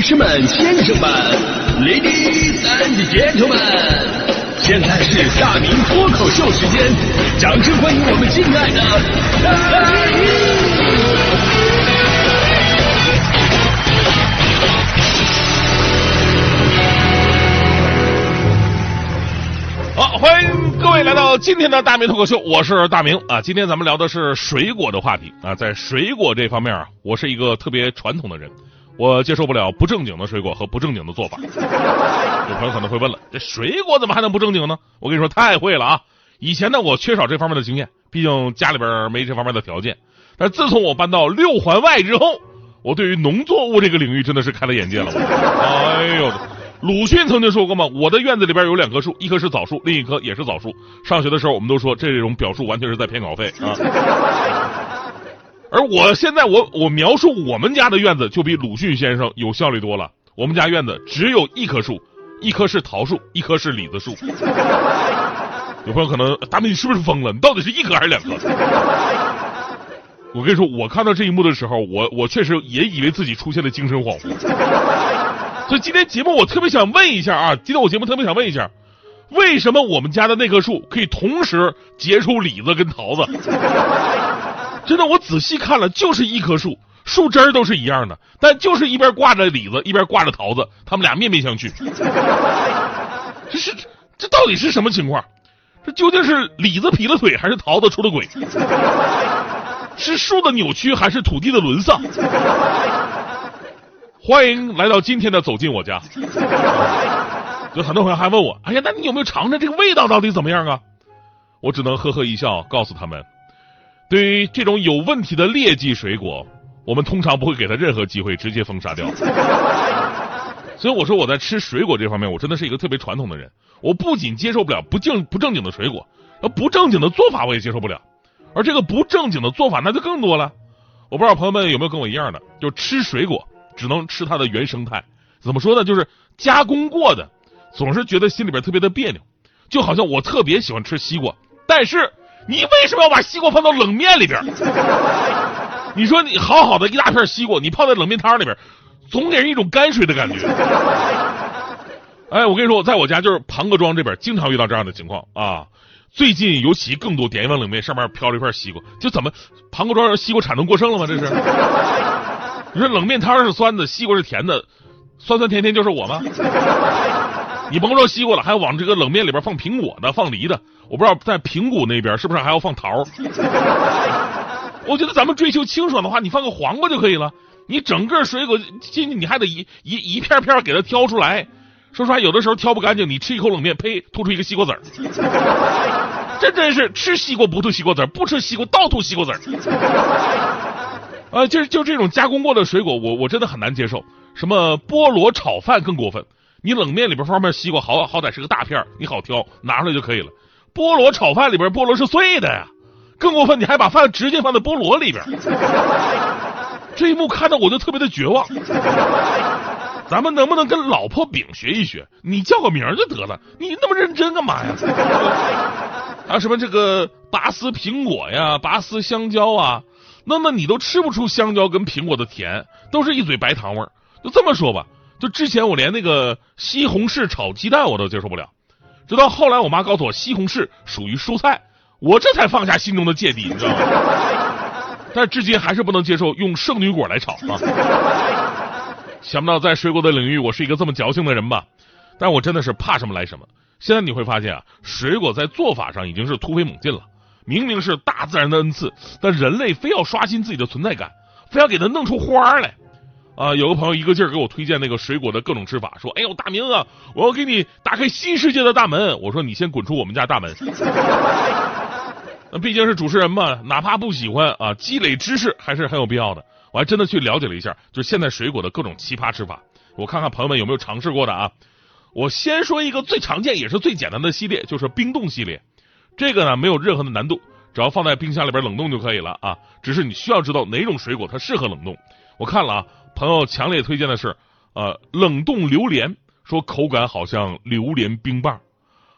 女士们、先生们、ladies and gentlemen，现在是大明脱口秀时间，掌声欢迎我们敬爱的大好，欢迎各位来到今天的大明脱口秀，我是大明啊。今天咱们聊的是水果的话题啊，在水果这方面啊，我是一个特别传统的人，我接受不了不正经的水果和不正经的做法。有朋友可能会问了，这水果怎么还能不正经呢？我跟你说，太会了啊！以前呢，我缺少这方面的经验，毕竟家里边没这方面的条件。但自从我搬到六环外之后，我对于农作物这个领域真的是开了眼界了。哎呦！鲁迅曾经说过嘛，我的院子里边有两棵树，一棵是枣树，另一棵也是枣树。上学的时候，我们都说这种表述完全是在骗稿费啊。而我现在，我我描述我们家的院子，就比鲁迅先生有效率多了。我们家院子只有一棵树，一棵是桃树，一棵是李子树。有朋友可能，大明你是不是疯了？你到底是一棵还是两棵？我跟你说，我看到这一幕的时候，我我确实也以为自己出现了精神恍惚。所以今天节目我特别想问一下啊，今天我节目特别想问一下，为什么我们家的那棵树可以同时结出李子跟桃子？真的，我仔细看了，就是一棵树，树枝儿都是一样的，但就是一边挂着李子，一边挂着桃子，他们俩面面相觑。这是这到底是什么情况？这究竟是李子劈了腿，还是桃子出了轨？是树的扭曲，还是土地的沦丧？欢迎来到今天的走进我家。有很多朋友还问我，哎呀，那你有没有尝尝这个味道到底怎么样啊？我只能呵呵一笑，告诉他们，对于这种有问题的劣迹水果，我们通常不会给他任何机会，直接封杀掉。所以我说我在吃水果这方面，我真的是一个特别传统的人。我不仅接受不了不正不正经的水果，而不正经的做法我也接受不了。而这个不正经的做法那就更多了。我不知道朋友们有没有跟我一样的，就吃水果。只能吃它的原生态，怎么说呢？就是加工过的，总是觉得心里边特别的别扭。就好像我特别喜欢吃西瓜，但是你为什么要把西瓜放到冷面里边？你说你好好的一大片西瓜，你泡在冷面汤里边，总给人一种泔水的感觉。哎，我跟你说，我在我家就是庞各庄这边，经常遇到这样的情况啊。最近尤其更多，点一碗冷面，上面飘了一块西瓜，就怎么庞各庄西瓜产能过剩了吗？这是。你说冷面汤是酸的，西瓜是甜的，酸酸甜甜就是我吗？你甭说西瓜了，还要往这个冷面里边放苹果的，放梨的。我不知道在平谷那边是不是还要放桃？我觉得咱们追求清爽的话，你放个黄瓜就可以了。你整个水果进去，你还得一一一片片给它挑出来。说实话，有的时候挑不干净，你吃一口冷面，呸，吐出一个西瓜籽儿。这真是吃西瓜不吐西瓜籽儿，不吃西瓜倒吐西瓜籽儿。啊，就是就这种加工过的水果，我我真的很难接受。什么菠萝炒饭更过分，你冷面里边放片西瓜，好好歹是个大片你好挑，拿出来就可以了。菠萝炒饭里边菠萝是碎的呀，更过分，你还把饭直接放在菠萝里边。这一幕看得我就特别的绝望。咱们能不能跟老婆饼学一学？你叫个名就得了，你那么认真干嘛呀？还有什么这个拔丝苹果呀，拔丝香蕉啊？那么你都吃不出香蕉跟苹果的甜，都是一嘴白糖味儿。就这么说吧，就之前我连那个西红柿炒鸡蛋我都接受不了，直到后来我妈告诉我西红柿属于蔬菜，我这才放下心中的芥蒂，你知道吗？但至今还是不能接受用圣女果来炒啊！想不到在水果的领域，我是一个这么矫情的人吧？但我真的是怕什么来什么。现在你会发现啊，水果在做法上已经是突飞猛进了。明明是大自然的恩赐，但人类非要刷新自己的存在感，非要给它弄出花来。啊，有个朋友一个劲儿给我推荐那个水果的各种吃法，说：“哎呦，大明啊，我要给你打开新世界的大门。”我说：“你先滚出我们家大门。”那毕竟是主持人嘛，哪怕不喜欢啊，积累知识还是很有必要的。我还真的去了解了一下，就是现在水果的各种奇葩吃法，我看看朋友们有没有尝试过的啊。我先说一个最常见也是最简单的系列，就是冰冻系列。这个呢没有任何的难度，只要放在冰箱里边冷冻就可以了啊。只是你需要知道哪种水果它适合冷冻。我看了啊，朋友强烈推荐的是呃冷冻榴莲，说口感好像榴莲冰棒；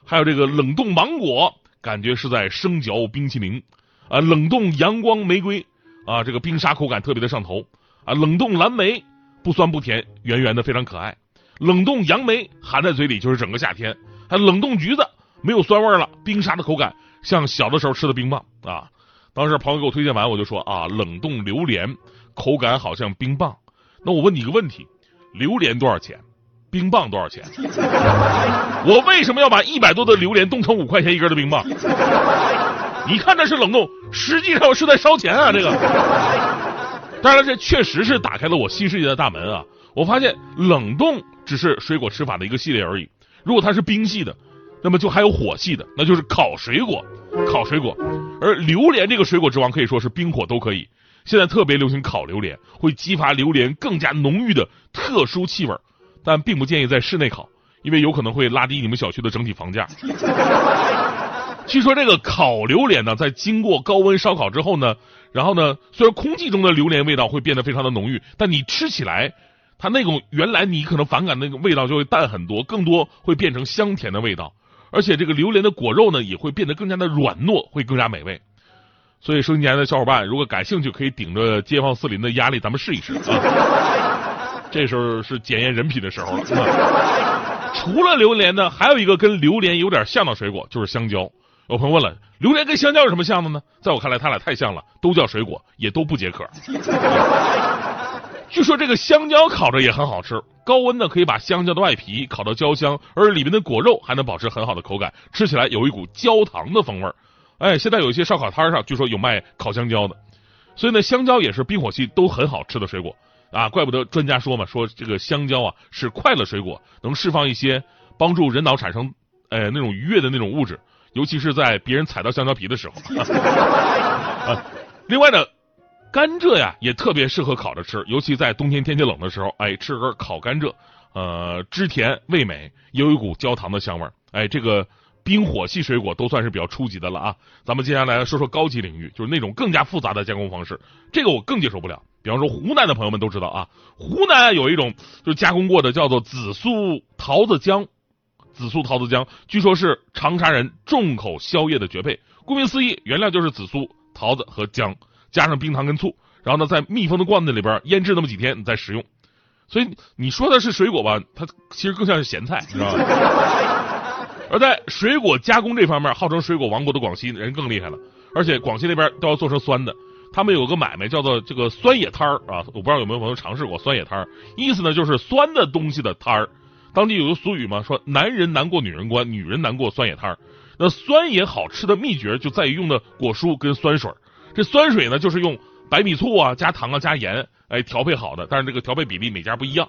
还有这个冷冻芒果，感觉是在生嚼冰淇淋啊。冷冻阳光玫瑰啊，这个冰沙口感特别的上头啊。冷冻蓝莓不酸不甜，圆圆的，非常可爱。冷冻杨梅含在嘴里就是整个夏天。还冷冻橘子没有酸味了，冰沙的口感像小的时候吃的冰棒啊。当时朋友给我推荐完，我就说啊，冷冻榴莲口感好像冰棒。那我问你一个问题：榴莲多少钱？冰棒多少钱？我为什么要把一百多的榴莲冻成五块钱一根的冰棒？你看这是冷冻，实际上是在烧钱啊！这个，当然这确实是打开了我新世界的大门啊！我发现冷冻只是水果吃法的一个系列而已。如果它是冰系的，那么就还有火系的，那就是烤水果。烤水果，而榴莲这个水果之王可以说是冰火都可以。现在特别流行烤榴莲，会激发榴莲更加浓郁的特殊气味，但并不建议在室内烤，因为有可能会拉低你们小区的整体房价。据说这个烤榴莲呢，在经过高温烧烤之后呢，然后呢，虽然空气中的榴莲味道会变得非常的浓郁，但你吃起来，它那种原来你可能反感那个味道就会淡很多，更多会变成香甜的味道。而且这个榴莲的果肉呢，也会变得更加的软糯，会更加美味。所以收音机的小伙伴，如果感兴趣，可以顶着街坊四邻的压力，咱们试一试啊。这时候是检验人品的时候了。除了榴莲呢，还有一个跟榴莲有点像的水果，就是香蕉。有朋友问了，榴莲跟香蕉有什么像的呢？在我看来，它俩太像了，都叫水果，也都不解渴。据说这个香蕉烤着也很好吃，高温呢可以把香蕉的外皮烤到焦香，而里面的果肉还能保持很好的口感，吃起来有一股焦糖的风味。哎，现在有一些烧烤摊上据说有卖烤香蕉的，所以呢，香蕉也是冰火系都很好吃的水果啊，怪不得专家说嘛，说这个香蕉啊是快乐水果，能释放一些帮助人脑产生呃那种愉悦的那种物质，尤其是在别人踩到香蕉皮的时候。啊，另外呢。甘蔗呀，也特别适合烤着吃，尤其在冬天天气冷的时候，哎，吃根烤甘蔗，呃，汁甜味美，有一股焦糖的香味儿。哎，这个冰火系水果都算是比较初级的了啊。咱们接下来说说高级领域，就是那种更加复杂的加工方式，这个我更接受不了。比方说湖南的朋友们都知道啊，湖南有一种就是加工过的叫做紫苏桃子浆，紫苏桃子浆据说是长沙人重口宵夜的绝配。顾名思义，原料就是紫苏、桃子和姜。加上冰糖跟醋，然后呢，在密封的罐子里边腌制那么几天，你再食用。所以你说的是水果吧，它其实更像是咸菜，你知道吧？而在水果加工这方面，号称水果王国的广西人更厉害了，而且广西那边都要做成酸的。他们有个买卖叫做这个酸野摊儿啊，我不知道有没有朋友尝试过酸野摊儿，意思呢就是酸的东西的摊儿。当地有个俗语嘛，说男人难过女人关，女人难过酸野摊儿。那酸野好吃的秘诀就在于用的果蔬跟酸水。这酸水呢，就是用白米醋啊、加糖啊、加盐，哎，调配好的。但是这个调配比例每家不一样。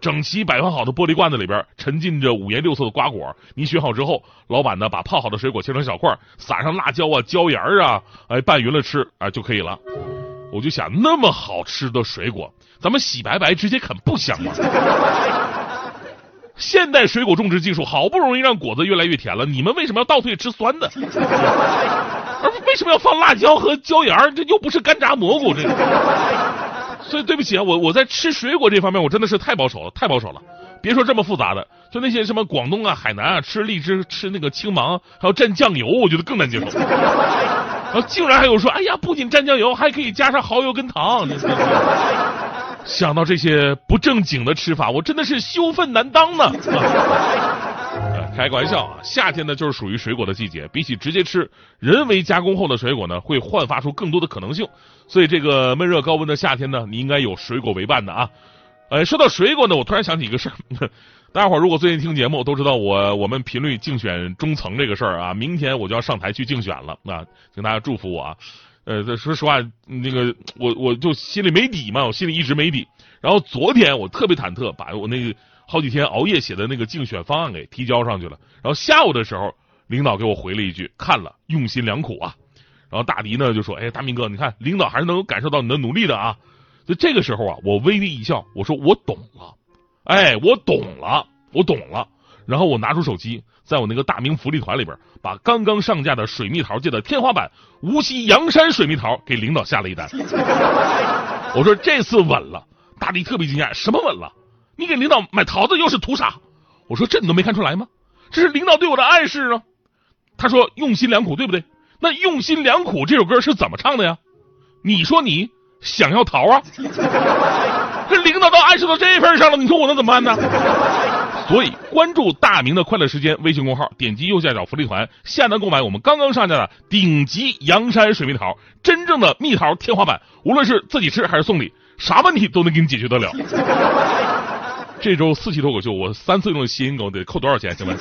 整齐摆放好的玻璃罐子里边，沉浸着五颜六色的瓜果。你选好之后，老板呢把泡好的水果切成小块，撒上辣椒啊、椒盐啊，哎，拌匀了吃啊就可以了。我就想，那么好吃的水果，咱们洗白白直接啃不香吗？现代水果种植技术好不容易让果子越来越甜了，你们为什么要倒退吃酸的？而 为什么要放辣椒和椒盐这又不是干炸蘑菇，这。所以对不起啊，我我在吃水果这方面我真的是太保守了，太保守了。别说这么复杂的，就那些什么广东啊、海南啊，吃荔枝、吃那个青芒，还要蘸酱油，我觉得更难接受。然后竟然还有说，哎呀，不仅蘸酱油，还可以加上蚝油跟糖。想到这些不正经的吃法，我真的是羞愤难当呢。开个玩笑啊，夏天呢就是属于水果的季节，比起直接吃，人为加工后的水果呢会焕发出更多的可能性。所以这个闷热高温的夏天呢，你应该有水果为伴的啊。呃，说到水果呢，我突然想起一个事儿，大家伙儿如果最近听节目都知道我我们频率竞选中层这个事儿啊，明天我就要上台去竞选了啊，请大家祝福我啊。呃，这说实话，那个我我就心里没底嘛，我心里一直没底。然后昨天我特别忐忑，把我那个。好几天熬夜写的那个竞选方案给提交上去了，然后下午的时候，领导给我回了一句：“看了，用心良苦啊。”然后大迪呢就说：“哎，大明哥，你看领导还是能够感受到你的努力的啊。”就这个时候啊，我微微一笑，我说：“我懂了，哎，我懂了，我懂了。”然后我拿出手机，在我那个大明福利团里边，把刚刚上架的水蜜桃界的天花板无锡阳山水蜜桃给领导下了一单。我说：“这次稳了。”大迪特别惊讶：“什么稳了？”你给领导买桃子又是图啥？我说这你都没看出来吗？这是领导对我的暗示啊。他说用心良苦，对不对？那用心良苦这首歌是怎么唱的呀？你说你想要桃啊？这领导都暗示到这份上了，你说我能怎么办呢？所以关注大明的快乐时间微信公号，点击右下角福利团，下单购买我们刚刚上架的顶级阳山水蜜桃，真正的蜜桃天花板，无论是自己吃还是送礼，啥问题都能给你解决得了。这周四期脱口秀，我三次用的谐音梗得扣多少钱？行吧？